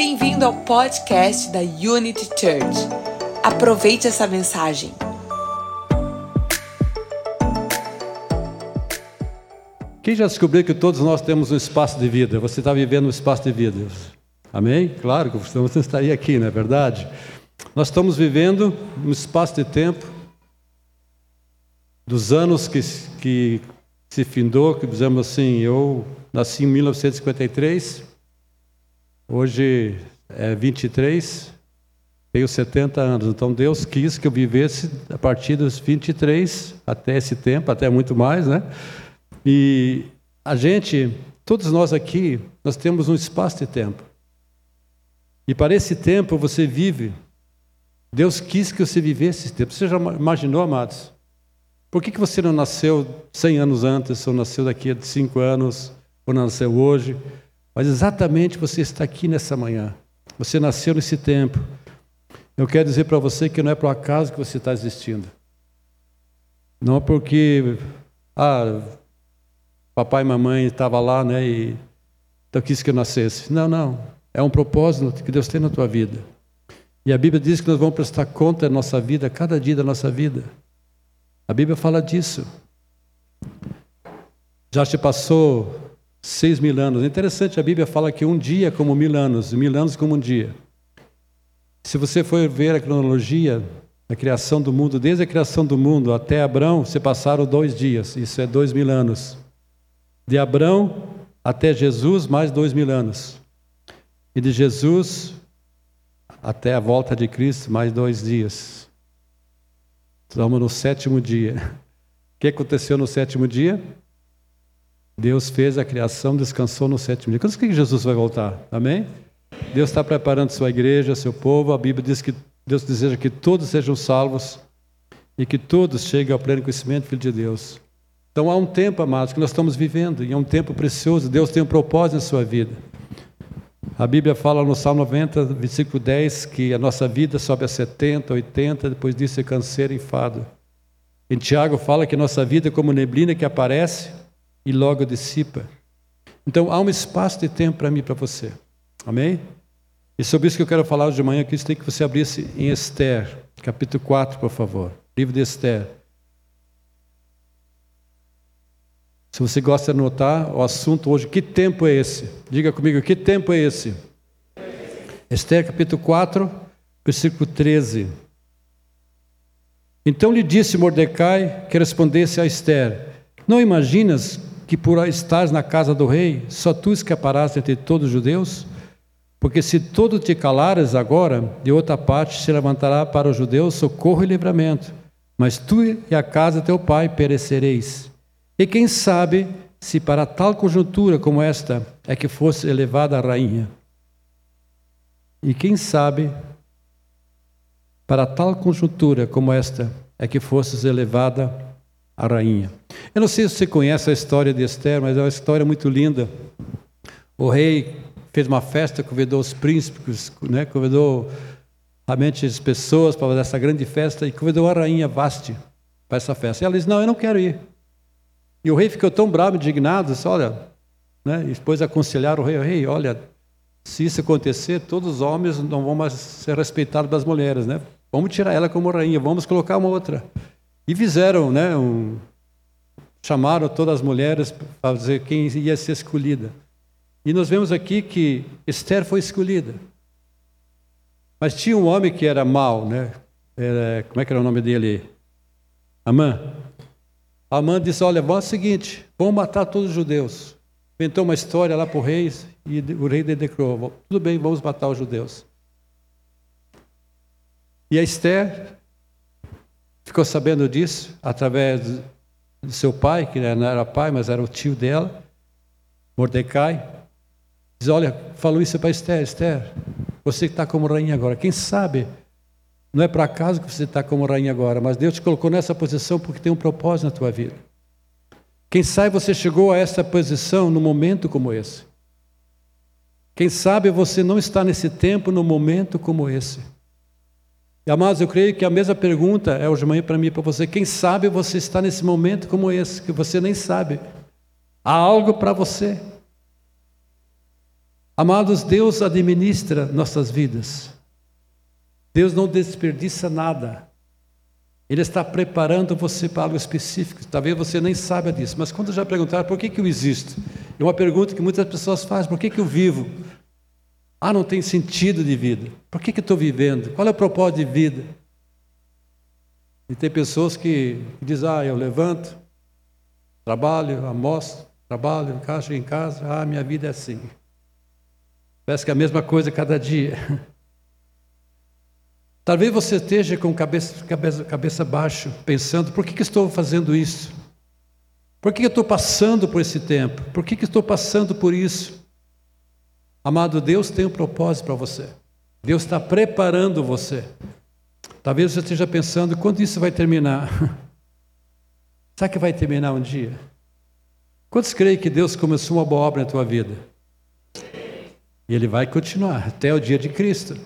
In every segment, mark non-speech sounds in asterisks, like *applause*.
Bem-vindo ao podcast da Unity Church. Aproveite essa mensagem. Quem já descobriu que todos nós temos um espaço de vida? Você está vivendo um espaço de vida. Amém? Claro que você estaria aqui, não é verdade? Nós estamos vivendo um espaço de tempo dos anos que, que se findou, que dizemos assim, eu nasci em 1953, hoje é 23, tenho 70 anos, então Deus quis que eu vivesse a partir dos 23 até esse tempo, até muito mais, né? E a gente, todos nós aqui, nós temos um espaço de tempo. E para esse tempo você vive. Deus quis que você vivesse esse tempo. Você já imaginou, amados? Por que, que você não nasceu 100 anos antes, ou nasceu daqui a 5 anos, ou nasceu hoje? Mas exatamente você está aqui nessa manhã. Você nasceu nesse tempo. Eu quero dizer para você que não é por acaso que você está existindo. Não é porque ah, papai e mamãe estavam lá, né, e então quis que eu nascesse. Não, não. É um propósito que Deus tem na tua vida. E a Bíblia diz que nós vamos prestar conta da nossa vida, cada dia da nossa vida. A Bíblia fala disso. Já se passou seis mil anos. É interessante, a Bíblia fala que um dia como mil anos, mil anos como um dia. Se você for ver a cronologia da criação do mundo, desde a criação do mundo até Abraão, se passaram dois dias, isso é dois mil anos. De Abraão até Jesus, mais dois mil anos. E de Jesus até a volta de Cristo, mais dois dias. Estamos no sétimo dia. *laughs* O que aconteceu no sétimo dia? Deus fez a criação, descansou no sétimo dia. Quando que Jesus vai voltar? Amém? Deus está preparando sua igreja, seu povo. A Bíblia diz que Deus deseja que todos sejam salvos e que todos cheguem ao pleno conhecimento do Filho de Deus. Então há um tempo, amados, que nós estamos vivendo, e é um tempo precioso. Deus tem um propósito na sua vida. A Bíblia fala no Salmo 90, versículo 10, que a nossa vida sobe a 70, 80, depois disso é canseiro e fado. Em Tiago fala que a nossa vida é como neblina que aparece e logo dissipa. Então há um espaço de tempo para mim e para você. Amém? E sobre isso que eu quero falar hoje de manhã, que isso tem que você abrisse em Esther, capítulo 4, por favor. Livro de Esther. Se você gosta de anotar o assunto hoje, que tempo é esse? Diga comigo, que tempo é esse? Esther capítulo 4, versículo 13. Então lhe disse Mordecai que respondesse a Esther: Não imaginas que por estar na casa do rei, só tu escaparás entre todos os judeus? Porque se todo te calares agora, de outra parte se levantará para os judeus socorro e livramento, mas tu e a casa teu pai perecereis. E quem sabe se para tal conjuntura como esta é que fosse elevada a rainha? E quem sabe para tal conjuntura como esta é que fosses elevada a rainha? Eu não sei se você conhece a história de Esther, mas é uma história muito linda. O rei fez uma festa, convidou os príncipes, né, convidou realmente as pessoas para fazer essa grande festa e convidou a rainha Vaste para essa festa. E ela disse: Não, eu não quero ir. E o rei ficou tão bravo, indignado, disse, olha, né? e depois aconselharam o rei, rei, olha, se isso acontecer, todos os homens não vão mais ser respeitados das mulheres, né? Vamos tirar ela como rainha, vamos colocar uma outra. E fizeram, né? Um, chamaram todas as mulheres para dizer quem ia ser escolhida. E nós vemos aqui que Esther foi escolhida. Mas tinha um homem que era mau, né? Era, como é que era o nome dele? Amã. Amã disse: Olha, vamos o seguinte, vamos matar todos os judeus. Inventou uma história lá para o rei e o rei declarou: Tudo bem, vamos matar os judeus. E a Esther ficou sabendo disso através do seu pai, que não era pai, mas era o tio dela, Mordecai. Diz: Olha, falou isso para Esther: Esther, você que está como rainha agora, quem sabe não é por acaso que você está como rainha agora, mas Deus te colocou nessa posição porque tem um propósito na tua vida. Quem sabe você chegou a essa posição num momento como esse. Quem sabe você não está nesse tempo num momento como esse. E, amados, eu creio que a mesma pergunta é hoje de manhã para mim e para você. Quem sabe você está nesse momento como esse, que você nem sabe. Há algo para você. Amados, Deus administra nossas vidas. Deus não desperdiça nada. Ele está preparando você para algo específico. Talvez você nem saiba disso, mas quando já perguntaram por que, que eu existo? É uma pergunta que muitas pessoas fazem: por que, que eu vivo? Ah, não tem sentido de vida. Por que, que estou vivendo? Qual é o propósito de vida? E tem pessoas que, dizem: ah, eu levanto, trabalho, almoço, trabalho, encaixo em casa, ah, minha vida é assim. Parece que é a mesma coisa cada dia. *laughs* Talvez você esteja com cabeça, cabeça, cabeça baixa, pensando: por que, que estou fazendo isso? Por que, que eu estou passando por esse tempo? Por que, que estou passando por isso? Amado, Deus tem um propósito para você. Deus está preparando você. Talvez você esteja pensando: quando isso vai terminar? *laughs* Será que vai terminar um dia? Quantos creem que Deus começou uma boa obra na tua vida? E Ele vai continuar até o dia de Cristo.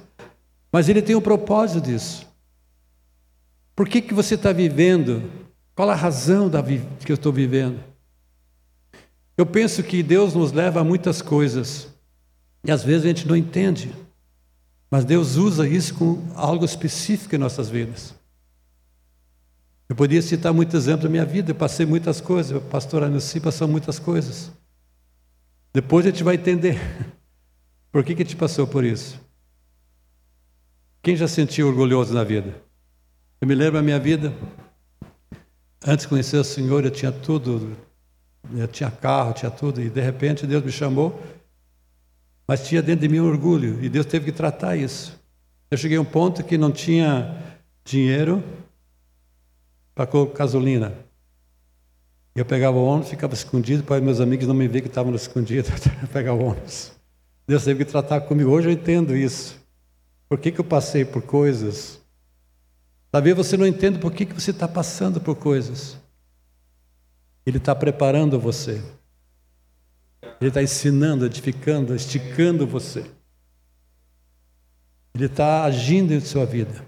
Mas ele tem um propósito disso. Por que, que você está vivendo? Qual a razão da que eu estou vivendo? Eu penso que Deus nos leva a muitas coisas e às vezes a gente não entende, mas Deus usa isso com algo específico em nossas vidas. Eu poderia citar muitos exemplos da minha vida, eu passei muitas coisas, o pastor Anussi passou muitas coisas. Depois a gente vai entender *laughs* por que, que a gente passou por isso. Quem já sentiu orgulhoso na vida? Eu me lembro da minha vida. Antes de conhecer o Senhor, eu tinha tudo. Eu tinha carro, tinha tudo. E de repente Deus me chamou. Mas tinha dentro de mim um orgulho. E Deus teve que tratar isso. Eu cheguei a um ponto que não tinha dinheiro para gasolina. Eu pegava o ônibus, ficava escondido, para meus amigos não me ver que estavam escondidos, *laughs* pegar o ônibus. Deus teve que tratar comigo. Hoje eu entendo isso. Por que, que eu passei por coisas? Talvez você não entenda por que, que você está passando por coisas. Ele está preparando você. Ele está ensinando, edificando, esticando você. Ele está agindo em sua vida.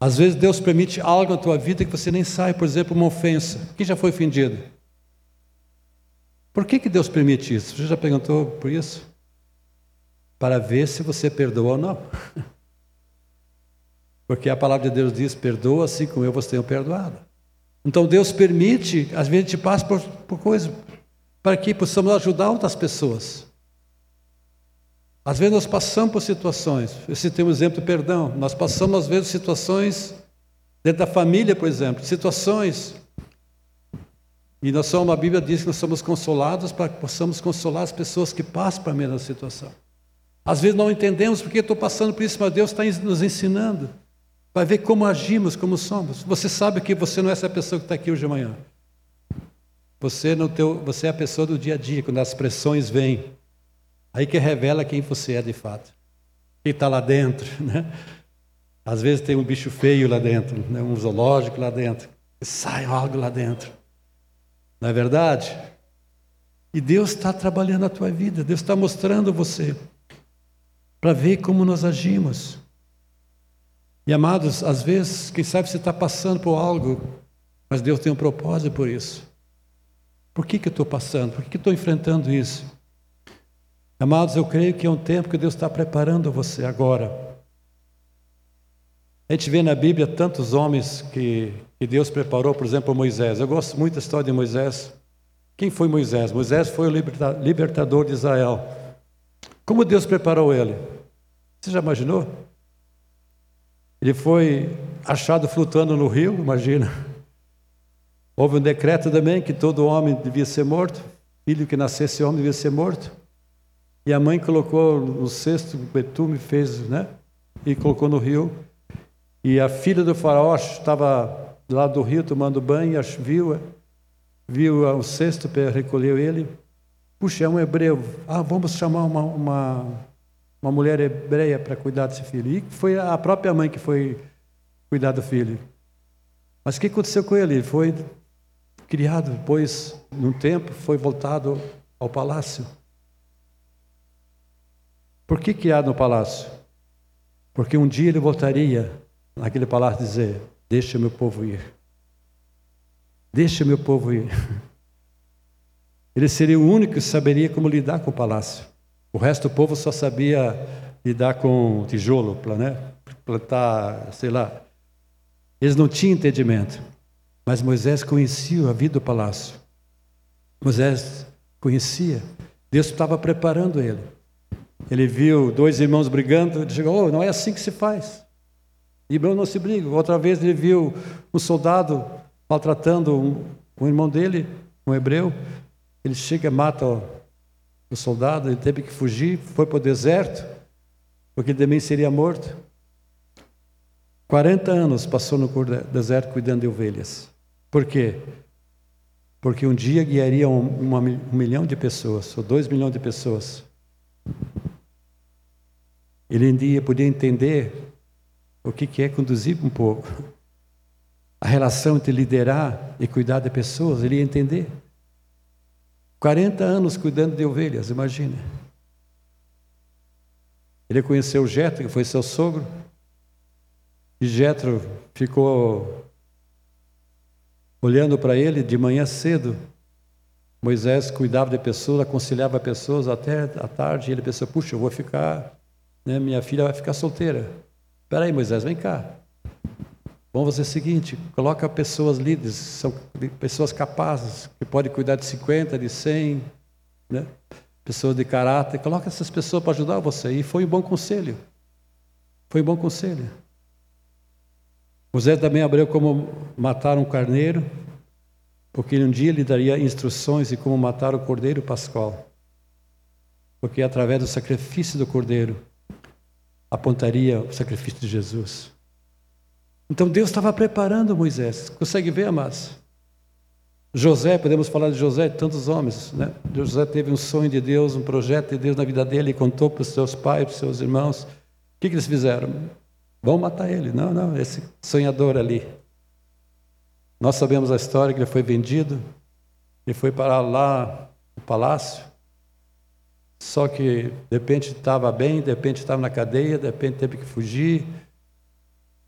Às vezes Deus permite algo na tua vida que você nem sabe, por exemplo, uma ofensa. Quem já foi ofendido? Por que, que Deus permite isso? Você já perguntou por isso? para ver se você perdoa ou não. *laughs* Porque a palavra de Deus diz: perdoa assim como eu vos tenho perdoado. Então Deus permite, às vezes a gente passa por, por coisas para que possamos ajudar outras pessoas. Às vezes nós passamos por situações, eu citei um exemplo do perdão, nós passamos às vezes situações dentro da família, por exemplo, situações. E nós somos, a Bíblia diz que nós somos consolados para que possamos consolar as pessoas que passam para a mesma situação. Às vezes não entendemos porque estou passando por isso, mas Deus está nos ensinando. Vai ver como agimos, como somos. Você sabe que você não é essa pessoa que está aqui hoje de manhã. Você, no teu, você é a pessoa do dia a dia, quando as pressões vêm. Aí que revela quem você é de fato. Quem está lá dentro. *laughs* Né? Às vezes tem um bicho feio lá dentro, né? um zoológico lá dentro. Sai algo lá dentro. Não é verdade? E Deus está trabalhando a tua vida, Deus está mostrando você para ver como nós agimos. E amados, às vezes, quem sabe você está passando por algo, mas Deus tem um propósito por isso. Por que, que eu estou passando? Por que, que estou enfrentando isso? Amados, eu creio que é um tempo que Deus está preparando você agora. A gente vê na Bíblia tantos homens que, que Deus preparou, por exemplo, Moisés. Eu gosto muito da história de Moisés. Quem foi Moisés? Moisés foi o libertador de Israel. Como Deus preparou ele? Você já imaginou? Ele foi achado flutuando no rio, imagina. Houve um decreto também que todo homem devia ser morto, filho que nascesse homem devia ser morto. E a mãe colocou no cesto, betume fez, né? E colocou no rio. E a filha do faraó estava lado do rio tomando banho, viu, viu o cesto, recolheu ele Puxa, é um hebreu. Ah, vamos chamar uma, uma, uma mulher hebreia para cuidar desse filho. E foi a própria mãe que foi cuidar do filho. Mas o que aconteceu com ele? Ele foi criado, depois, num tempo, foi voltado ao palácio. Por que criado no palácio? Porque um dia ele voltaria naquele palácio dizer: Deixa meu povo ir. Deixa meu povo ir. *laughs* Ele seria o único que saberia como lidar com o palácio. O resto do povo só sabia lidar com tijolo, plantar, sei lá. Eles não tinham entendimento. Mas Moisés conhecia a vida do palácio. Moisés conhecia. Deus estava preparando ele. Ele viu dois irmãos brigando, ele chegou, oh, não é assim que se faz. Irmão não se briga. Outra vez ele viu um soldado maltratando um, um irmão dele, um hebreu. Ele chega mata o soldado, ele teve que fugir, foi para o deserto, porque ele também seria morto. 40 anos passou no deserto cuidando de ovelhas. Por quê? Porque um dia guiaria um, um milhão de pessoas, ou dois milhões de pessoas. Ele um dia podia entender o que é conduzir um povo. A relação entre liderar e cuidar de pessoas, ele ia entender. 40 anos cuidando de ovelhas, imagine. Ele conheceu o Jetro, que foi seu sogro, e Jetro ficou olhando para ele de manhã cedo. Moisés cuidava de pessoas, aconselhava pessoas até a tarde, e ele pensou: puxa, eu vou ficar, né, minha filha vai ficar solteira. Espera aí, Moisés, vem cá. Vamos fazer o seguinte: coloca pessoas líderes, são pessoas capazes, que podem cuidar de 50, de 100, né? pessoas de caráter. Coloca essas pessoas para ajudar você. E foi um bom conselho. Foi um bom conselho. Moisés também abriu como matar um carneiro, porque um dia lhe daria instruções de como matar o cordeiro pascual. Porque através do sacrifício do cordeiro apontaria o sacrifício de Jesus. Então Deus estava preparando Moisés. Consegue ver, amados? José, podemos falar de José, de tantos homens, né? José teve um sonho de Deus, um projeto de Deus na vida dele, e contou para os seus pais, para os seus irmãos. O que, que eles fizeram? Vão matar ele. Não, não, esse sonhador ali. Nós sabemos a história que ele foi vendido, ele foi parar lá no palácio, só que de repente estava bem, de repente estava na cadeia, de repente teve que fugir.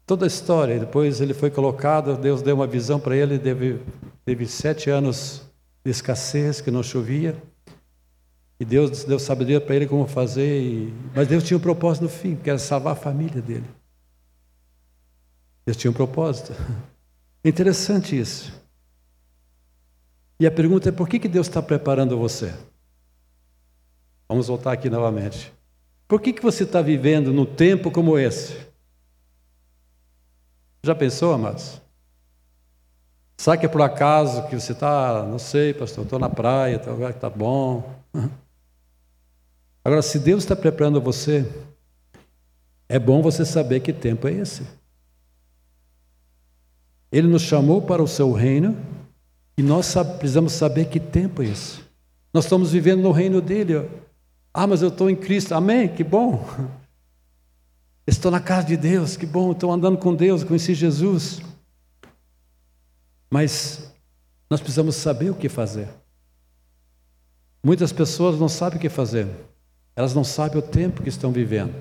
Toda a história. Depois ele foi colocado, Deus deu uma visão para ele, teve, teve sete anos de escassez, que não chovia. E Deus deu sabedoria para ele como fazer. E... Mas Deus tinha um propósito no fim, que era salvar a família dele. Tinha um propósito. Interessante isso. E a pergunta é: por que, que Deus está preparando você? Vamos voltar aqui novamente. Por que, que você está vivendo num tempo como esse? Já pensou, amados? Sabe que é por acaso que você está, não sei, pastor, estou na praia, está está bom. Agora, se Deus está preparando você, é bom você saber que tempo é esse. Ele nos chamou para o seu reino e nós precisamos saber que tempo é esse. Nós estamos vivendo no reino dele. Ah, mas eu estou em Cristo. Amém, que bom. *laughs* Estou na casa de Deus, que bom. Estou andando com Deus, conheci Jesus. Mas nós precisamos saber o que fazer. Muitas pessoas não sabem o que fazer. Elas não sabem o tempo que estão vivendo.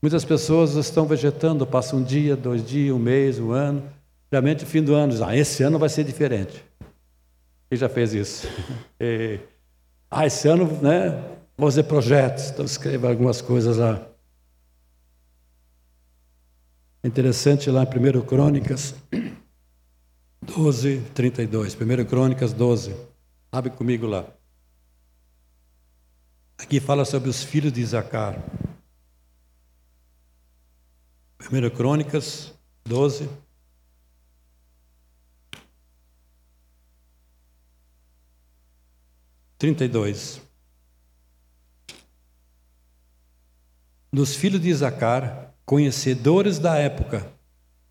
Muitas pessoas estão vegetando, passam um dia, dois dias, um mês, um ano Realmente, fim do ano, diz, ah, esse ano vai ser diferente. Quem já fez isso? *laughs* E, ah, esse ano, né, vou fazer projetos, então escreva algumas coisas lá. Interessante lá em 1 Crônicas 12, 32. 1 Crônicas 12. Abre comigo lá. Aqui fala sobre os filhos de Isacar. 1 Crônicas 12, 32. Dos filhos de Isacar, conhecedores da época,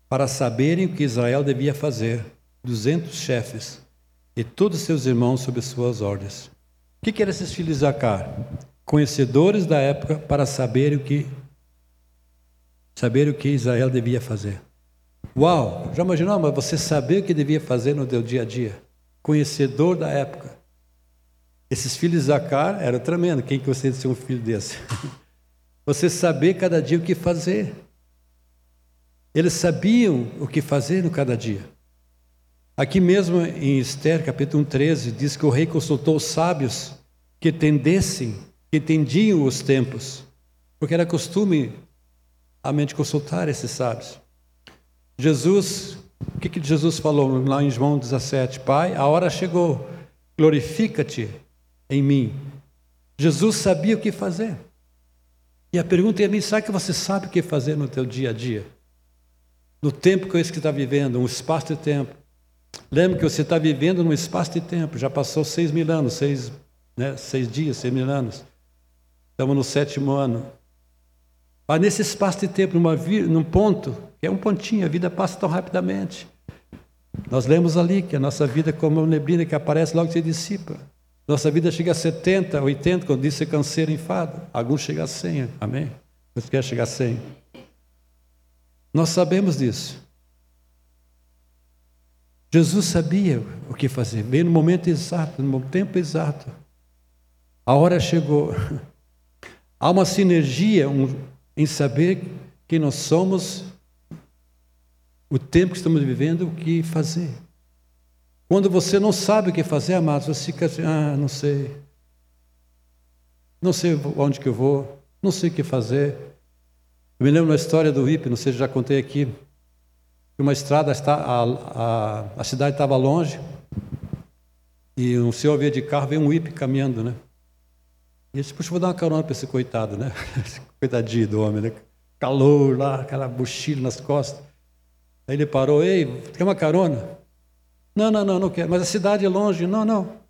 para saberem o que Israel devia fazer, duzentos chefes e todos seus irmãos sob suas ordens. O que, que eram esses filhos de Isacar? Conhecedores da época para saber o que saber o que Israel devia fazer. Uau, já imaginou, mas você saber o que devia fazer no seu dia a dia? Conhecedor da época. Esses filhos de Zacar eram tremendo. Quem que você de ser um filho desse? *laughs* Você saber cada dia o que fazer. Eles sabiam o que fazer no cada dia. Aqui mesmo em Esther, capítulo 13, diz que o rei consultou os sábios que tendessem que entendiam os tempos, porque era costume a mente consultar esses sábios. Jesus, o que, que Jesus falou lá em João 17? Pai, a hora chegou, glorifica-te em mim. Jesus sabia o que fazer. E a pergunta é a mim, será que você sabe o que fazer no teu dia a dia? No tempo que você está vivendo, um espaço de tempo. Lembre que você está vivendo num espaço de tempo, já passou seis mil anos, seis, né, seis dias, seis mil anos. Estamos no sétimo ano. Mas nesse espaço de tempo, numa, num ponto, que é um pontinho, a vida passa tão rapidamente. Nós lemos ali que a nossa vida é como uma neblina que aparece logo se dissipa. Nossa vida chega a 70, 80, quando diz ser canseiro, enfado. Alguns chegam a 100, amém? Você quer chegar a 100? Nós sabemos disso. Jesus sabia o que fazer, veio no momento exato, no tempo exato. A hora chegou. Há uma sinergia um, em saber quem nós somos, o tempo que estamos vivendo, o que fazer. Quando você não sabe o que fazer, amados, você fica assim, ah, não sei. Não sei onde que eu vou, não sei o que fazer. Eu me lembro uma história do IP, não sei se já contei aqui. Uma estrada, a, a, a cidade estava longe, e um senhor veio de carro, veio um IP caminhando, né? E ele disse, puxa, vou dar uma carona para esse coitado, né? *laughs* Coitadinho do homem, né? Calor lá, aquela mochila nas costas. Aí ele parou, ei, quer uma carona? Não, não, não, não quero. Mas a cidade é longe. Não, não.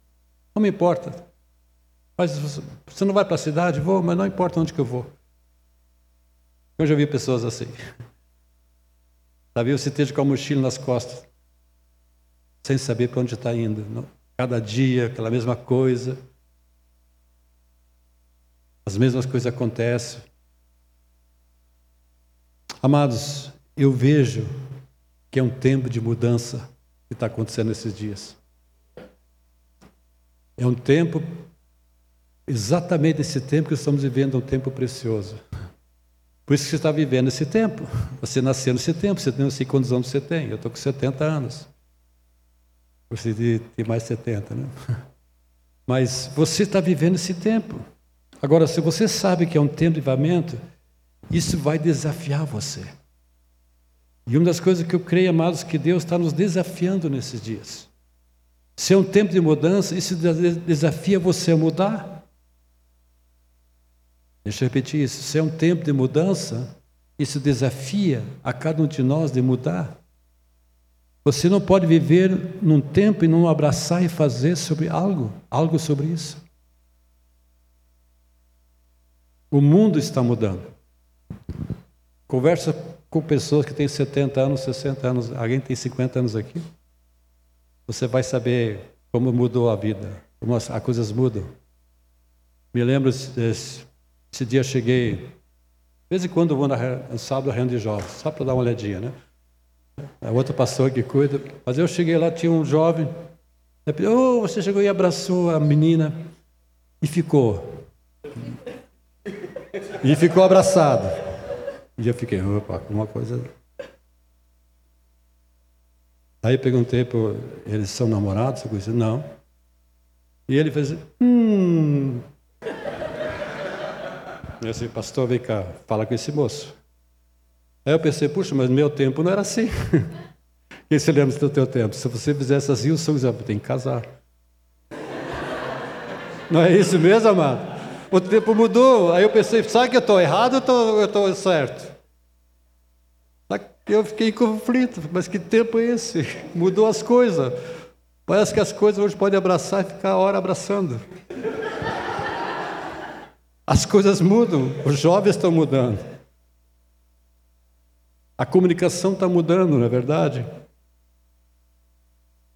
Não me importa. Mas você não vai para a cidade? Vou, mas não importa onde que eu vou. Eu já vi pessoas assim. *laughs* Sabe, você esteja com a mochila nas costas, sem saber para onde está indo. Cada dia, aquela mesma coisa. As mesmas coisas acontecem. Amados, eu vejo que é um tempo de mudança que está acontecendo nesses dias. É um tempo, exatamente esse tempo que estamos vivendo, um tempo precioso. Por isso que você está vivendo esse tempo. Você nasceu nesse tempo, você tem, não sei quantos anos você tem. Eu estou com 70 anos. Você tem mais 70, né? *laughs* Mas você está vivendo esse tempo. Agora, se você sabe que é um tempo de livramento, isso vai desafiar você. E uma das coisas que eu creio, amados, que Deus está nos desafiando nesses dias. Se é um tempo de mudança, isso desafia você a mudar. Deixa eu repetir isso. Se é um tempo de mudança, isso desafia a cada um de nós de mudar. Você não pode viver num tempo e não abraçar e fazer sobre algo, algo sobre isso. O mundo está mudando. Conversa com pessoas que têm 70 anos, 60 anos. Alguém tem 50 anos aqui? Você vai saber como mudou a vida, como as, as coisas mudam. Me lembro, esse, esse dia cheguei, de vez em quando vou na, no sábado a reunião de jovens, só para dar uma olhadinha, né? É outro pastor que cuida. Mas eu cheguei lá, tinha um jovem. Oh, você chegou e abraçou a menina e ficou. E ficou abraçado. E eu fiquei, opa, uma coisa. Aí perguntei para eles são namorados? Eu disse, não. E ele fez, hum. Eu disse, pastor, vem cá, fala com esse moço. Aí eu pensei, puxa, mas meu tempo não era assim. *laughs* Quem se lembra do teu tempo? Se você fizesse assim, o José tem que casar. Não é isso mesmo, amado? O tempo mudou. Aí eu pensei, sabe que eu estou errado ou eu estou certo? Eu fiquei em conflito, mas que tempo é esse? *laughs* Mudou as coisas. Parece que as coisas hoje podem abraçar e ficar a hora abraçando. As coisas mudam, os jovens estão mudando. A comunicação está mudando, não é verdade?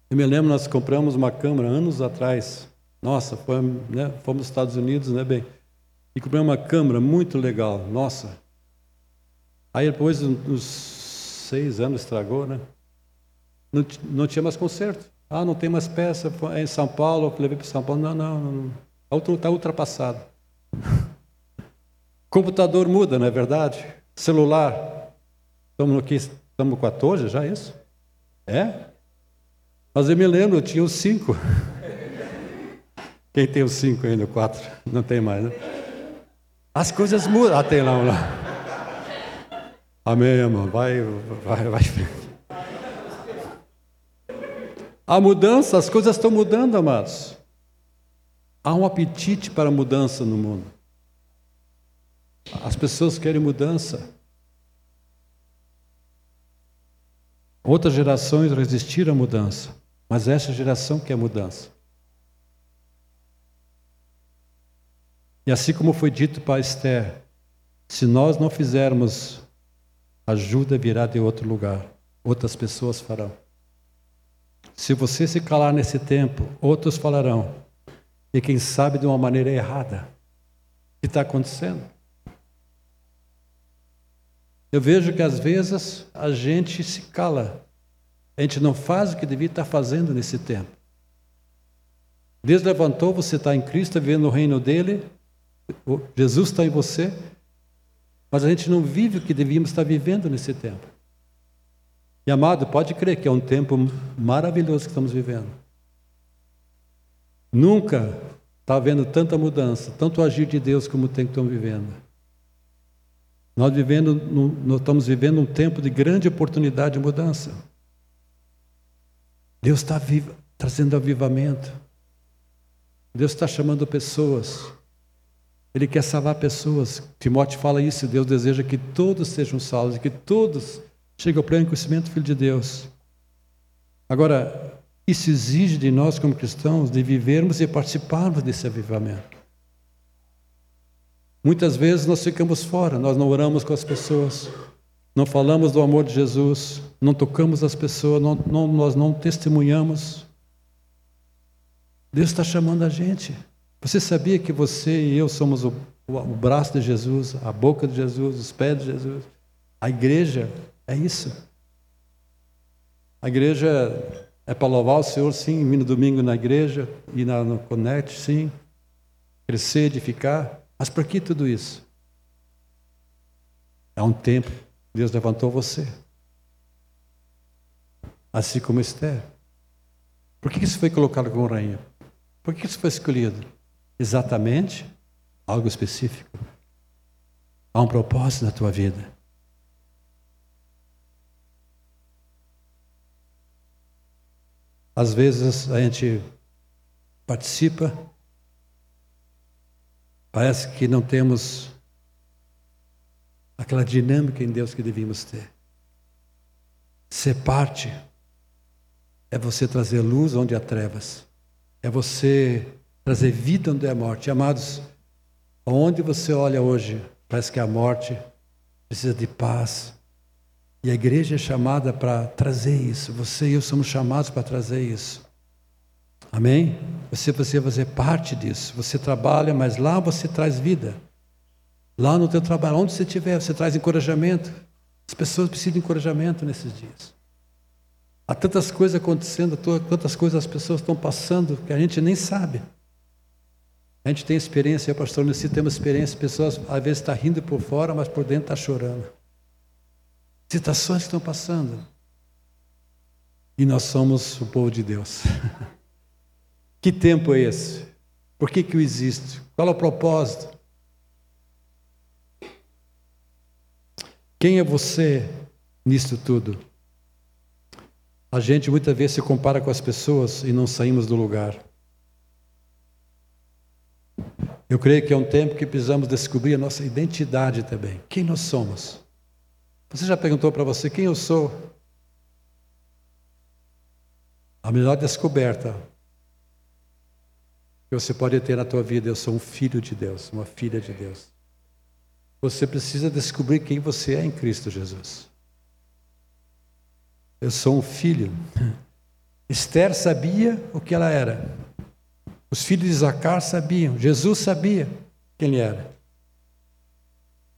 Eu me lembro, nós compramos uma câmera anos atrás. Nossa, foi, né, fomos Estados Unidos, né, bem? E compramos uma câmera muito legal, nossa. Aí depois, nos seis anos estragou, né? Não, não tinha mais conserto. Ah, não tem mais peça. É em São Paulo, eu levei para São Paulo. Não, não, não. Está ultrapassado. *laughs* Computador muda, não é verdade? Celular. Estamos aqui, estamos 14 já, é isso? É? Mas eu me lembro, eu tinha os cinco. *laughs* Quem tem os cinco ainda, quatro? Não tem mais, né? As coisas mudam. Ah, tem lá, lá. Amém, irmão. Vai, vai, vai. A mudança, as coisas estão mudando, amados. Há um apetite para mudança no mundo. As pessoas querem mudança. Outras gerações resistiram à mudança, mas essa geração quer mudança. E assim como foi dito para Esther, se nós não fizermos, ajuda virá de outro lugar, outras pessoas farão. Se você se calar nesse tempo, outros falarão, e quem sabe de uma maneira errada. O que está acontecendo? Eu vejo que às vezes a gente se cala, a gente não faz o que devia estar fazendo nesse tempo. Deus levantou, você está em Cristo, vivendo no reino dele, Jesus está em você, mas a gente não vive o que devíamos estar vivendo nesse tempo. E amado, pode crer que é um tempo maravilhoso que estamos vivendo. Nunca está havendo tanta mudança, tanto agir de Deus como o tempo que estamos vivendo. Nós, vivendo, nós estamos vivendo um tempo de grande oportunidade de mudança. Deus está trazendo avivamento. Deus está chamando pessoas. Ele quer salvar pessoas. Timóteo fala isso, Deus deseja que todos sejam salvos e que todos cheguem ao pleno conhecimento do Filho de Deus. Agora, isso exige de nós, como cristãos, de vivermos e participarmos desse avivamento. Muitas vezes nós ficamos fora, nós não oramos com as pessoas, não falamos do amor de Jesus, não tocamos as pessoas, não, não, nós não testemunhamos. Deus está chamando a gente. Você sabia que você e eu somos o, o, o braço de Jesus, a boca de Jesus, os pés de Jesus? A igreja é isso. A igreja é para louvar o Senhor, sim, vir no domingo na igreja, ir na, no Connect, sim, crescer, edificar. Mas por que tudo isso? É um tempo. Deus levantou você. Assim como Esther. Por que isso foi colocado como rainha? Por que isso foi escolhido? Exatamente algo específico. Há um propósito na tua vida. Às vezes a gente participa, parece que não temos aquela dinâmica em Deus que devíamos ter. Ser parte é você trazer luz onde há trevas, é você trazer vida onde é morte. Amados, onde você olha hoje, parece que a morte precisa de paz. E a igreja é chamada para trazer isso. Você e eu somos chamados para trazer isso. Amém? Você precisa fazer parte disso. Você trabalha, mas lá você traz vida. Lá no teu trabalho, onde você estiver, você traz encorajamento. As pessoas precisam de encorajamento nesses dias. Há tantas coisas acontecendo, tantas coisas as pessoas estão passando que a gente nem sabe. A gente tem experiência, eu, pastor Nessi, temos experiência, pessoas às vezes estão tá rindo por fora, mas por dentro está chorando. Situações estão passando. E nós somos o povo de Deus. *laughs* que tempo é esse? Por que, que eu existo? Qual é o propósito? Quem é você nisto tudo? A gente muitas vezes se compara com as pessoas e não saímos do lugar. Eu creio que é um tempo que precisamos descobrir a nossa identidade também. Quem nós somos? Você já perguntou para você quem eu sou? A melhor descoberta que você pode ter na tua vida, eu sou um filho de Deus, uma filha de Deus. Você precisa descobrir quem você é em Cristo Jesus. Eu sou um filho. *laughs* Esther sabia o que ela era. Os filhos de Zacar sabiam, Jesus sabia quem ele era.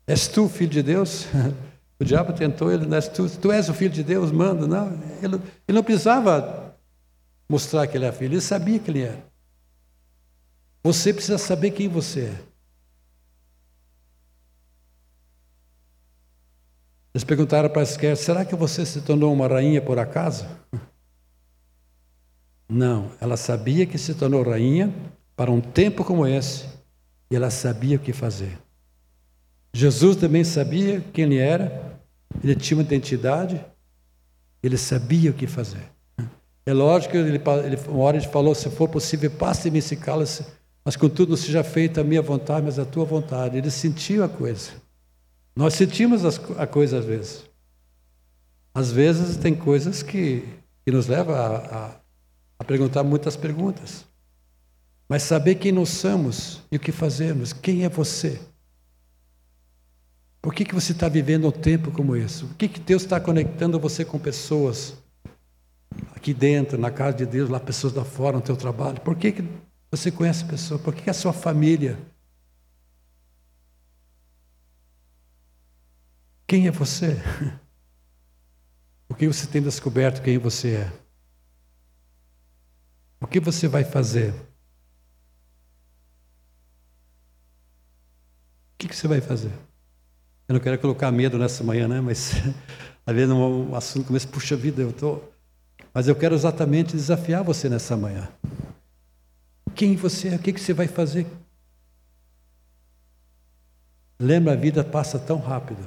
És tu, filho de Deus? *laughs* O diabo tentou ele, és tu, tu és o filho de Deus, manda. Não, ele, ele não precisava mostrar que ele era filho, ele sabia que ele era. Você precisa saber quem você é. Eles perguntaram para Esther: será que você se tornou uma rainha por acaso? *laughs* Não, ela sabia que se tornou rainha para um tempo como esse e ela sabia o que fazer. Jesus também sabia quem ele era, ele tinha uma identidade, ele sabia o que fazer. É lógico que ele, ele, uma hora ele falou: se for possível, passe-me esse cálice, mas contudo seja feita a minha vontade, mas a tua vontade. Ele sentiu a coisa. Nós sentimos as, a coisa às vezes. Às vezes tem coisas que, que nos levam a, a, a perguntar muitas perguntas. Mas saber quem nós somos e o que fazemos, quem é você? Por que, que você está vivendo um tempo como esse? Por que, que Deus está conectando você com pessoas aqui dentro, na casa de Deus, lá pessoas lá fora, no teu trabalho? Por que, que você conhece pessoas? Por que, que a sua família? Quem é você? *laughs* O que você tem descoberto quem você é? O que você vai fazer? O que você vai fazer? Eu não quero colocar medo nessa manhã, né? Mas *laughs* às vezes um assunto como esse, puxa vida, eu estou. Mas eu quero exatamente desafiar você nessa manhã. Quem você é? O que você vai fazer? Lembra, a vida passa tão rápido.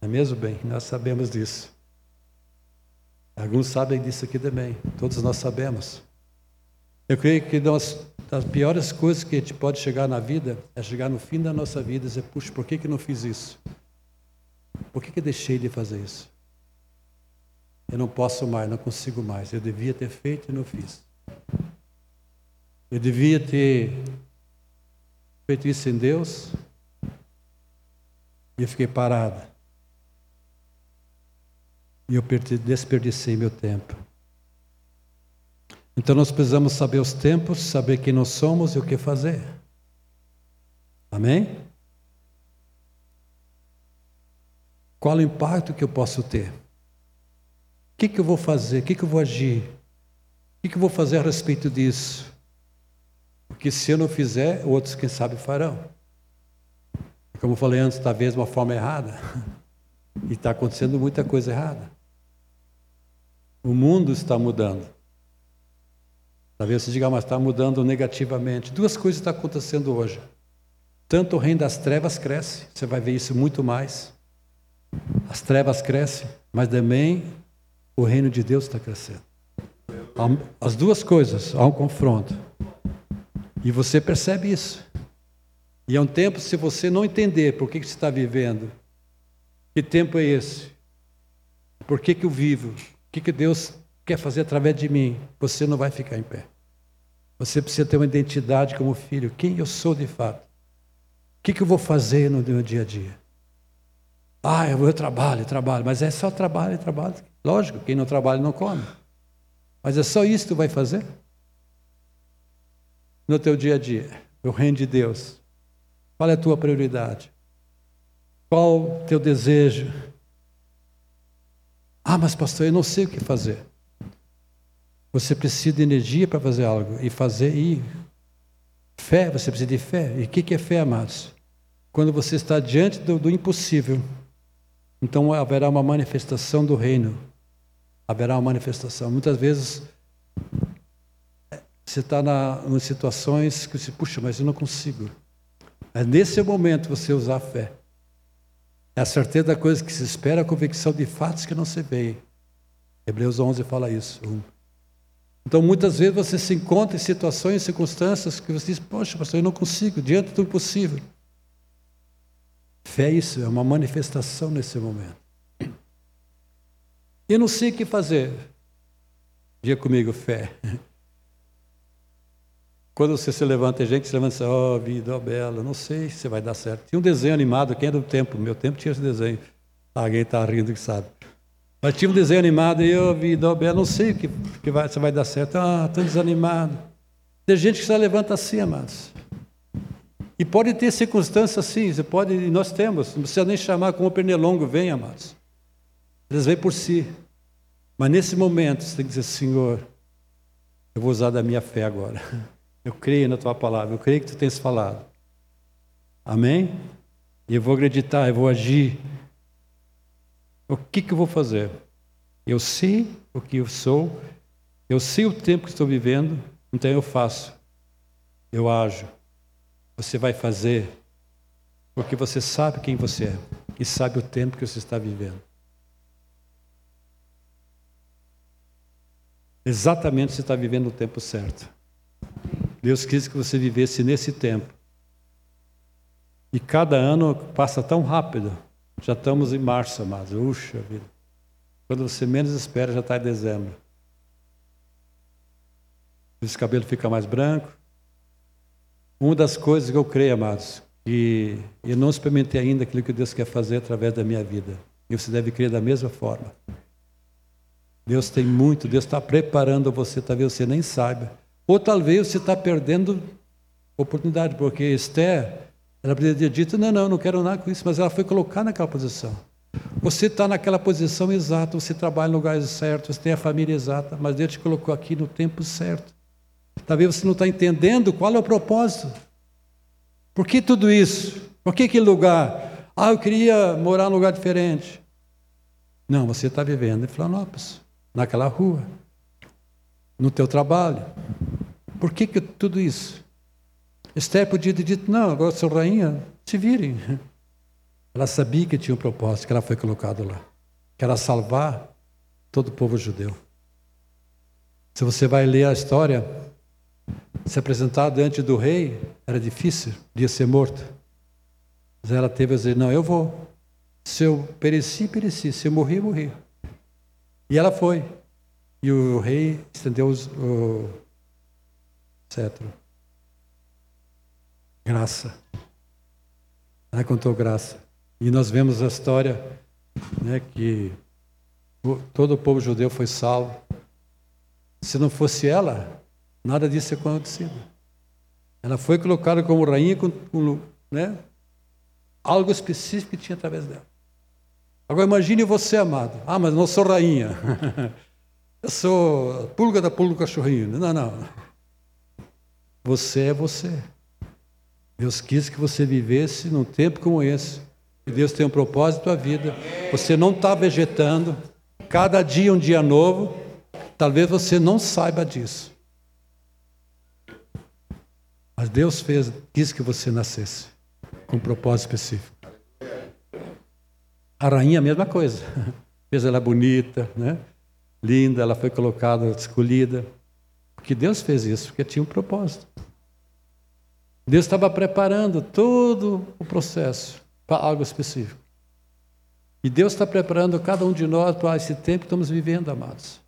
Não é mesmo bem? Nós sabemos disso. Alguns sabem disso aqui também. Todos nós sabemos. Eu creio que nós das piores coisas que a gente pode chegar na vida é chegar no fim da nossa vida e dizer, puxa, por que, que não fiz isso? Por que, que deixei de fazer isso? Eu não posso mais, não consigo mais. Eu devia ter feito e não fiz. Eu devia ter feito isso em Deus e eu fiquei parado. E eu desperdicei meu tempo. Então nós precisamos saber os tempos, saber quem nós somos e o que fazer. Amém? Qual o impacto que eu posso ter? O que, que eu vou fazer? O que, que eu vou agir? O que, que eu vou fazer a respeito disso? Porque se eu não fizer, outros, quem sabe, farão. Como eu falei antes, talvez de uma forma errada. *laughs* E está acontecendo muita coisa errada. O mundo está mudando. Talvez você diga, ah, mas está mudando negativamente. Duas coisas estão acontecendo hoje. Tanto o reino das trevas cresce, você vai ver isso muito mais. As trevas crescem, mas também o reino de Deus está crescendo. As duas coisas, há um confronto. E você percebe isso. E é um tempo, se você não entender por que, que você está vivendo, que tempo é esse? Por que, que eu vivo? O que, que Deus quer fazer através de mim? Você não vai ficar em pé. Você precisa ter uma identidade como filho. Quem eu sou de fato? O que, que eu vou fazer no meu dia a dia? Ah, eu, vou trabalho, trabalho. Mas é só trabalho, trabalho. Lógico, quem não trabalha não come. Mas é só isso que tu vai fazer? No teu dia a dia, o reino de Deus. Qual é a tua prioridade? Qual o teu desejo? Ah, mas pastor, eu não sei o que fazer. Você precisa de energia para fazer algo e fazer e fé, você precisa de fé. E o que, que é fé, amados? Quando você está diante do, do impossível, então haverá uma manifestação do reino. Haverá uma manifestação. Muitas vezes você está em situações que você, puxa, mas eu não consigo. Mas nesse momento você usar a fé. É a certeza da coisa que se espera, a convicção de fatos que não se vê. Hebreus 11 fala isso. Um. Então, muitas vezes você se encontra em situações, circunstâncias que você diz: Poxa, pastor, eu não consigo, diante do impossível. Fé é isso, é uma manifestação nesse momento. Eu não sei o que fazer. Diga comigo, fé. Quando você se levanta, tem gente que se levanta e diz, oh, vida, oh, bela, não sei se vai dar certo. Tinha um desenho animado, quem é do tempo? Meu tempo tinha esse desenho. Alguém está rindo que sabe. Mas tinha um desenho animado e eu vi, eu não sei que, que vai, se vai dar certo. Ah, estou desanimado. Tem gente que se levanta assim, amados. E pode ter circunstâncias assim, você pode, nós temos, não precisa nem chamar como o pernilongo vem, amados. Eles vêm por si. Mas nesse momento você tem que dizer, Senhor, eu vou usar da minha fé agora. *laughs* Eu creio na tua palavra, eu creio que tu tens falado. Amém? E eu vou acreditar, eu vou agir o que, que eu vou fazer? Eu sei o que eu sou, eu sei o tempo que estou vivendo, então eu faço. eu ajo. Você vai fazer porque você sabe quem você é e sabe o tempo que você está vivendo. Exatamente você está vivendo o tempo certo. Deus quis que você vivesse nesse tempo. E cada ano passa tão rápido. Já estamos em março, mas Uxa vida. Quando você menos espera, já está em dezembro. Esse cabelo fica mais branco. Uma das coisas que eu creio, amados, que eu não experimentei ainda aquilo que Deus quer fazer através da minha vida. E você deve crer da mesma forma. Deus tem muito, Deus está preparando você, talvez você nem saiba. Ou talvez você está perdendo oportunidade, porque Esther, ela poderia ter dito: não, não, não quero nada com isso, mas ela foi colocada naquela posição. Você está naquela posição exata, você trabalha no lugar certo, você tem a família exata, mas Deus te colocou aqui no tempo certo. Talvez você não está entendendo qual é o propósito. Por que tudo isso? Por que aquele lugar? Ah, eu queria morar num lugar diferente. Não, você está vivendo em Florianópolis, naquela rua, no teu trabalho. Por que, que tudo isso? Esther podia ter dito, não, agora sou rainha, se virem. Ela sabia que tinha um propósito, que ela foi colocada lá. Que era salvar todo o povo judeu. Se você vai ler a história, se apresentar diante do rei era difícil, podia ser morto. Mas ela teve a dizer: Não, eu vou. Se eu pereci, pereci. Se eu morrer, morri. E ela foi. E o rei estendeu os, o cetro. Graça. Ela contou graça. E nós vemos a história né, que todo o povo judeu foi salvo. Se não fosse ela, nada disso tinha acontecido. Ela foi colocada como rainha com, com né, algo específico que tinha através dela. Agora imagine você, amado. Ah, mas não sou rainha. *laughs* Eu sou pulga da pulga do cachorrinho. Não, não. Você é você. Deus quis que você vivesse num tempo como esse. E Deus tem um propósito na vida. Você não está vegetando. Cada dia um dia novo. Talvez você não saiba disso. Mas Deus fez, quis que você nascesse com um propósito específico. A rainha a mesma coisa. *laughs* Fez ela bonita, né? linda, ela foi colocada, escolhida. Porque Deus fez isso, porque tinha um propósito. Deus estava preparando todo o processo para algo específico. E Deus está preparando cada um de nós para esse tempo que estamos vivendo, amados.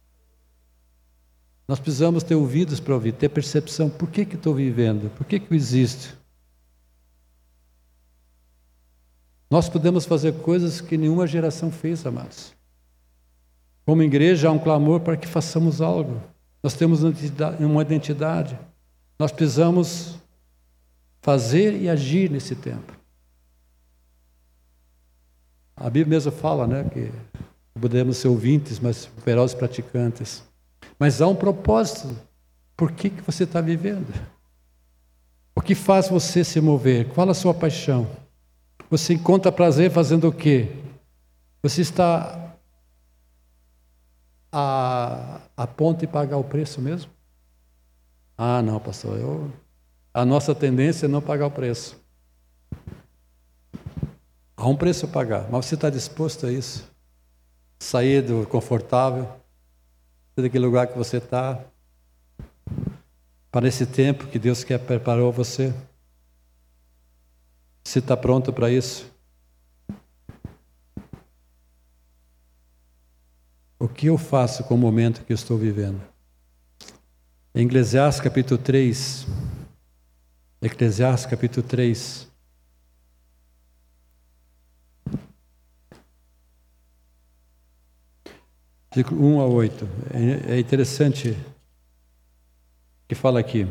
Nós precisamos ter ouvidos para ouvir, ter percepção. Por que, que estou vivendo? Por que, que eu existo? Nós podemos fazer coisas que nenhuma geração fez, amados. Como igreja, há um clamor para que façamos algo. Nós temos uma identidade. Nós precisamos fazer e agir nesse tempo. A Bíblia mesmo fala, né, que podemos ser ouvintes, mas ferozes praticantes. Mas há um propósito. Por que, que você está vivendo? O que faz você se mover? Qual a sua paixão? Você encontra prazer fazendo o quê? Você está a, a ponto de pagar o preço mesmo? Ah, não, pastor, eu, a nossa tendência é não pagar o preço. Há um preço a pagar, mas você está disposto a isso? Sair do confortável, daquele lugar que você está, para esse tempo que Deus quer preparou você. Você está pronto para isso? O que eu faço com o momento que eu estou vivendo? Em Eclesiastes capítulo 3, Eclesiastes capítulo 3, versículo 1 a 8. É, é interessante que fala aqui.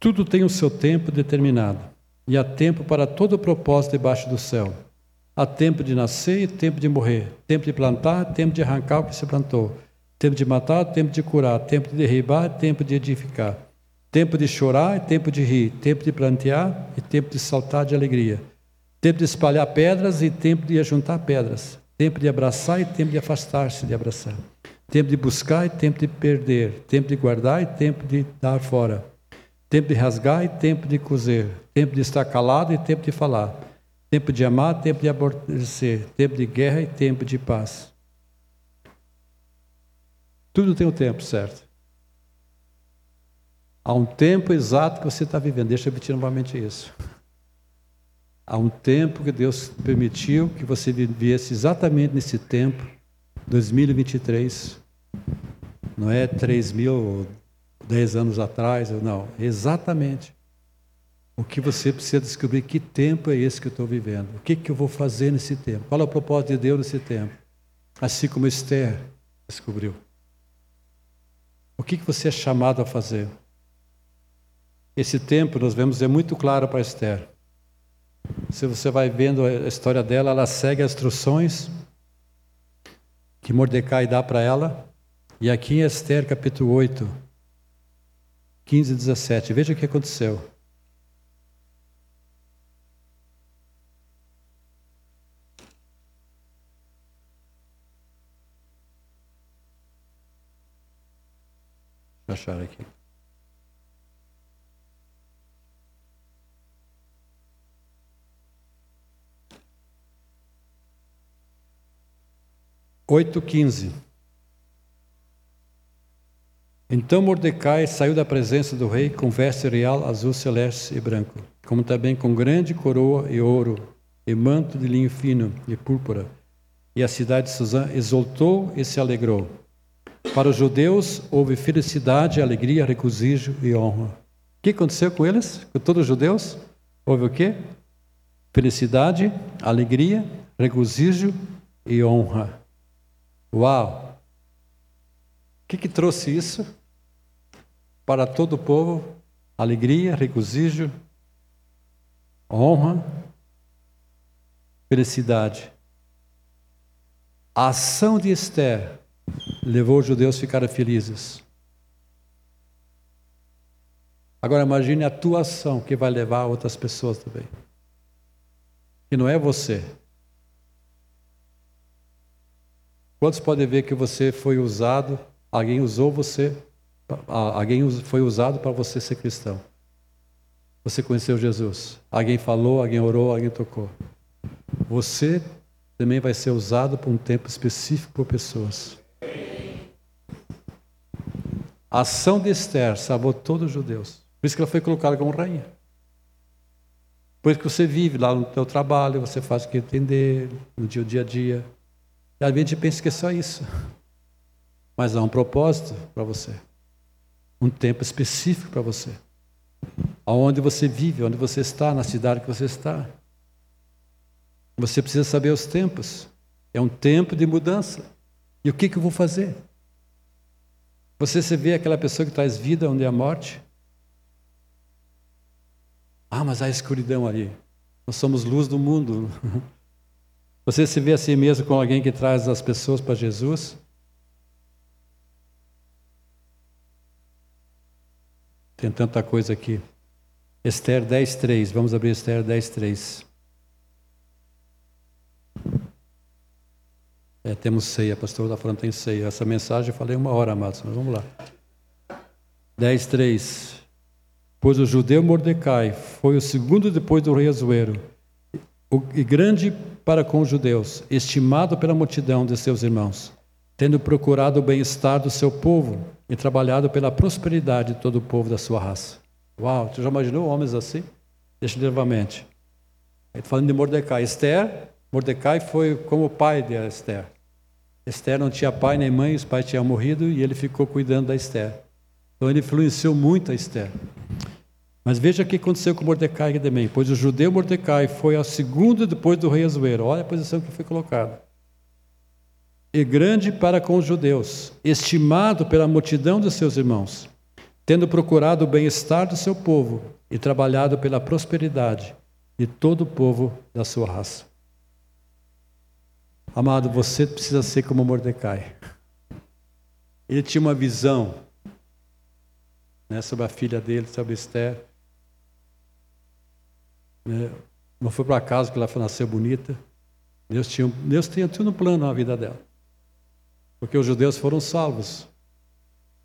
Tudo tem o seu tempo determinado, e há tempo para todo o propósito debaixo do céu. Há tempo de nascer e tempo de morrer, tempo de plantar, tempo de arrancar o que se plantou, tempo de matar, tempo de curar, tempo de derribar, tempo de edificar, tempo de chorar e tempo de rir, tempo de plantear e tempo de saltar de alegria Tempo de espalhar pedras e tempo de ajuntar pedras. Tempo de abraçar e tempo de afastar-se de abraçar. tempo de buscar e tempo de perder, tempo de guardar e tempo de dar fora, tempo de rasgar e tempo de coser, tempo de estar calado e tempo de falar, tempo de amar, tempo de aborrecer, tempo de guerra e tempo de paz. Tudo tem o um tempo certo. Há um tempo exato que você está vivendo. Deixa eu repetir novamente isso. Há um tempo que Deus permitiu que você vivesse exatamente nesse tempo, 2023. Não é 3 mil, 10 anos atrás, não. Exatamente. O que você precisa descobrir, que tempo é esse que eu estou vivendo? O que, que eu vou fazer nesse tempo? Qual é o propósito de Deus nesse tempo? Assim como Esther descobriu. O que, você é chamado a fazer? Esse tempo, nós vemos, é muito claro para Esther. Se você vai vendo a história dela, ela segue as instruções que Mordecai dá para ela. E aqui em Esther, capítulo 8, 15 e 17, veja o que aconteceu. Achar aqui. Oito quinze. Então Mordecai saiu da presença do rei com veste real azul celeste e branco, como também com grande coroa e ouro, e manto de linho fino e púrpura. E a cidade de Suzã exultou e se alegrou. Para os judeus houve felicidade, alegria, regozijo e honra. O que aconteceu com eles? Com todos os judeus? Houve o quê? Felicidade, alegria, regozijo e honra. Uau! O que, que trouxe isso? Para todo o povo, alegria, regozijo, honra, felicidade. A ação de Esther levou os judeus a ficarem felizes. Agora imagine a tua ação que vai levar outras pessoas também. Que não é você. Quantos podem ver que você foi usado, alguém usou você, alguém foi usado para você ser cristão? Você conheceu Jesus. Alguém falou, alguém orou, alguém tocou. Você também vai ser usado por um tempo específico por pessoas. A ação de Esther salvou todos os judeus. Por isso que ela foi colocada como rainha. Por isso que você vive lá no teu trabalho, você faz o que entender, no dia, dia a dia. E a gente pensa que é só isso. Mas há um propósito para você. Um tempo específico para você. Aonde você vive, onde você está, na cidade que você está. Você precisa saber os tempos. É um tempo de mudança. E o que, que eu vou fazer? Você se vê aquela pessoa que traz vida onde a morte? Ah, mas há escuridão ali. Nós somos luz do mundo. *laughs* Você se vê a si mesmo como alguém que traz as pessoas para Jesus? Tem tanta coisa aqui. Esther 10:3. Vamos abrir Esther 10:3. É, temos ceia, pastor está falando tem ceia. Essa mensagem eu falei uma hora, amados, mas vamos lá. 10, 3. Pois o judeu Mordecai foi o segundo depois do rei Azuero, e grande para com os judeus, estimado pela multidão de seus irmãos, tendo procurado o bem-estar do seu povo e trabalhado pela prosperidade de todo o povo da sua raça. Uau, tu já imaginou homens assim? Deixa novamente. Falando de Mordecai, Esther, Mordecai foi como o pai de Esther. Esther não tinha pai nem mãe, os pais tinham morrido e ele ficou cuidando da Esther. Então ele influenciou muito a Esther. Mas veja o que aconteceu com Mordecai também. Pois o judeu Mordecai foi a segunda depois do rei Azuero. Olha a posição que foi colocada. E grande para com os judeus, estimado pela multidão de seus irmãos, tendo procurado o bem-estar do seu povo e trabalhado pela prosperidade de todo o povo da sua raça. Amado, você precisa ser como Mordecai. Ele tinha uma visão né, sobre a filha dele, sobre Esther. Né, não foi por acaso que ela nasceu bonita. Deus tinha, Deus tinha tudo no plano na vida dela. Porque os judeus foram salvos.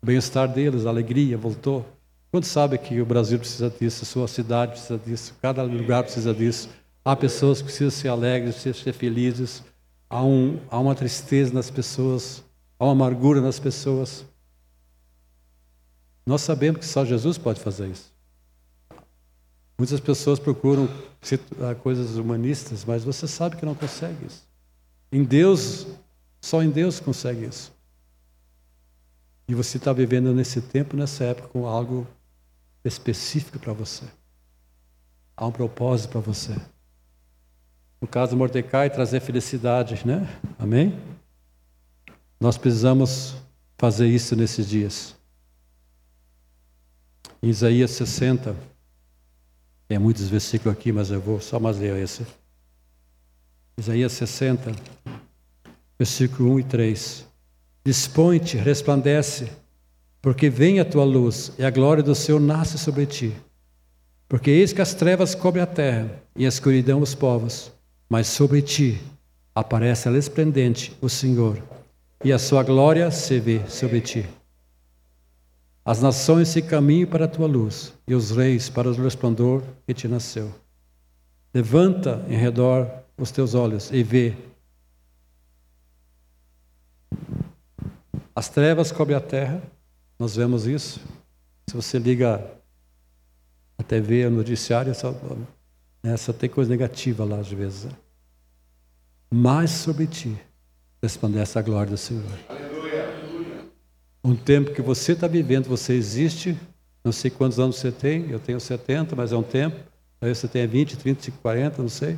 O bem-estar deles, a alegria voltou. Quando sabe que o Brasil precisa disso, a sua cidade precisa disso, cada lugar precisa disso. Há pessoas que precisam ser alegres, precisam ser felizes. Há, um, há uma tristeza nas pessoas, há uma amargura nas pessoas. Nós sabemos que só Jesus pode fazer isso. Muitas pessoas procuram ah, coisas humanistas, mas você sabe que não consegue isso. Em Deus, só em Deus consegue isso. E você está vivendo nesse tempo, nessa época, com algo específico para você. Há um propósito para você. No caso de Mordecai, trazer felicidade, né? Amém? Nós precisamos fazer isso nesses dias. Em Isaías 60, tem muitos versículos aqui, mas eu vou só mais ler esse. Isaías 60, versículo 1 e 3. Dispõe-te, resplandece, porque vem a tua luz e a glória do Senhor nasce sobre ti. Porque eis que as trevas cobrem a terra e a escuridão os povos, mas sobre ti aparece resplendente o Senhor, e a sua glória se vê sobre ti. As nações se caminham para a tua luz, e os reis para o resplendor que te nasceu. Levanta em redor os teus olhos e vê. As trevas cobrem a terra, nós vemos isso. Se você liga a TV, o noticiário, só, né, só tem coisa negativa lá às vezes. Mas sobre ti resplandece a glória do Senhor. Um tempo que você está vivendo, você existe. Não sei quantos anos você tem, eu tenho 70, mas é um tempo. Aí você tem 20, 30, 40, não sei.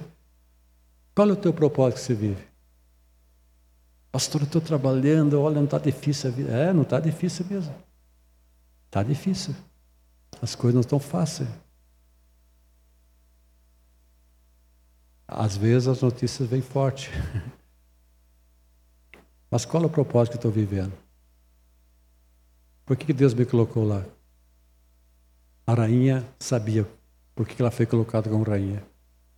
Qual é o teu propósito que você vive? Pastor, eu estou trabalhando, olha, não está difícil a vida. É, não está difícil mesmo. Está difícil. As coisas não estão fáceis. Às vezes as notícias vêm forte. *laughs* Mas qual é o propósito que estou vivendo? Por que Deus me colocou lá? A rainha sabia por que ela foi colocada como rainha.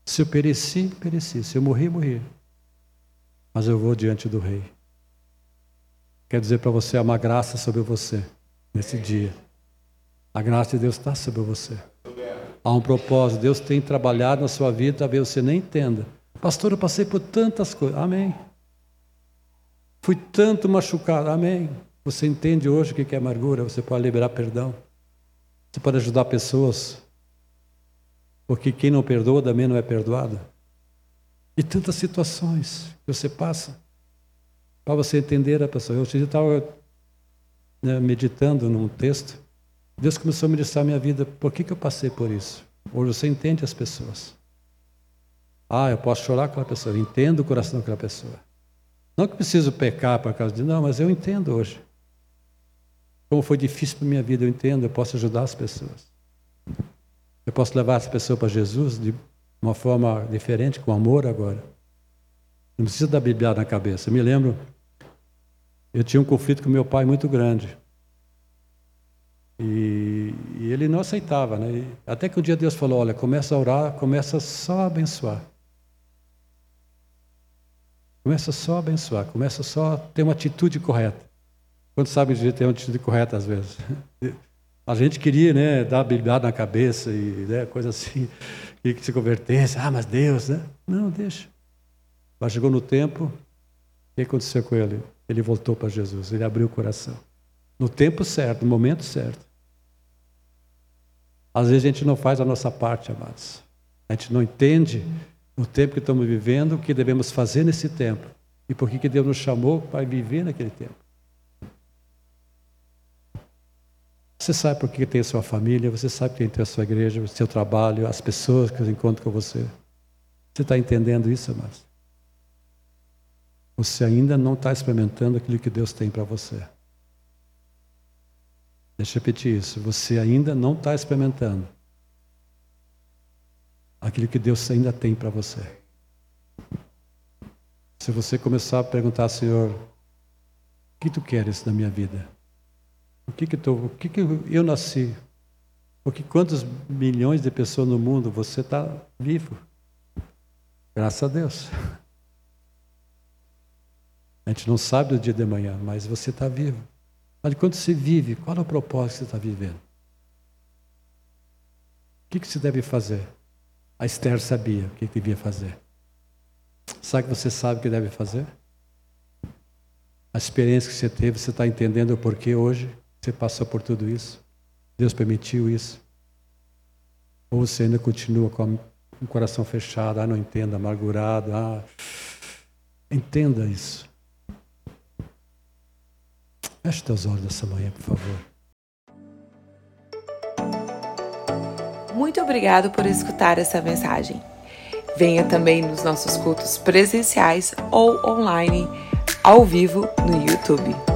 Se eu pereci, pereci. Se eu morri, morri. Mas eu vou diante do rei. Quer dizer para você, há uma graça sobre você nesse dia. A graça de Deus está sobre você. Há um propósito. Deus tem trabalhado na sua vida, talvez você nem entenda. Pastor, eu passei por tantas coisas. Amém. Fui tanto machucado. Amém. Você entende hoje o que é amargura? Você pode liberar perdão. Você pode ajudar pessoas. Porque quem não perdoa também não é perdoado. E tantas situações que você passa para você entender a pessoa. Eu estava né, meditando num texto. Deus começou a ministrar a minha vida. Por que, que eu passei por isso? Hoje você entende as pessoas. Ah, eu posso chorar com aquela pessoa. Eu entendo o coração daquela pessoa. Não que preciso pecar por causa de. Não, mas eu entendo hoje. Como foi difícil para minha vida, eu entendo, eu posso ajudar as pessoas. Eu posso levar as pessoas para Jesus de uma forma diferente, com amor agora. Não precisa dar Bíblia na cabeça. Eu me lembro, eu tinha um conflito com meu pai muito grande. E, e ele não aceitava, né? E até que um dia Deus falou: Olha, começa a orar, começa só a abençoar. Começa só a abençoar, começa só a ter uma atitude correta. Quando sabe de ter uma atitude correta às vezes? *laughs* A gente queria, né, dar bíblia na cabeça e né, coisa assim, que *laughs* se convertesse. Ah, mas Deus, né? Não, deixa. Mas chegou no tempo, o que aconteceu com ele? Ele voltou para Jesus, ele abriu o coração. No tempo certo, no momento certo. Às vezes a gente não faz a nossa parte, amados. A gente não entende o tempo que estamos vivendo, o que devemos fazer nesse tempo. E por que Deus nos chamou para viver naquele tempo. Você sabe por que tem a sua família, você sabe que tem a sua igreja, o seu trabalho, as pessoas que encontram com você. Você está entendendo isso, amados? Você ainda não está experimentando aquilo que Deus tem para você. Deixa eu repetir isso. Você ainda não está experimentando aquilo que Deus ainda tem para você. Se você começar a perguntar, Senhor, o que tu queres na minha vida? O que que, tô, o que, que eu nasci? Porque quantos milhões de pessoas no mundo você está vivo? Graças a Deus. A gente não sabe do dia de amanhã, mas você está vivo. Mas quando você vive, qual é o propósito que você está vivendo? O que, que se deve fazer? A Esther sabia o que devia fazer. Sabe que você sabe o que deve fazer? A experiência que você teve, você está entendendo o porquê hoje você passou por tudo isso? Deus permitiu isso? Ou você ainda continua com o coração fechado, ah, não entenda, amargurado, ah. Entenda isso. Feche teus olhos essa manhã, por favor. Muito obrigado por escutar essa mensagem. Venha também nos nossos cultos presenciais ou online, ao vivo no YouTube.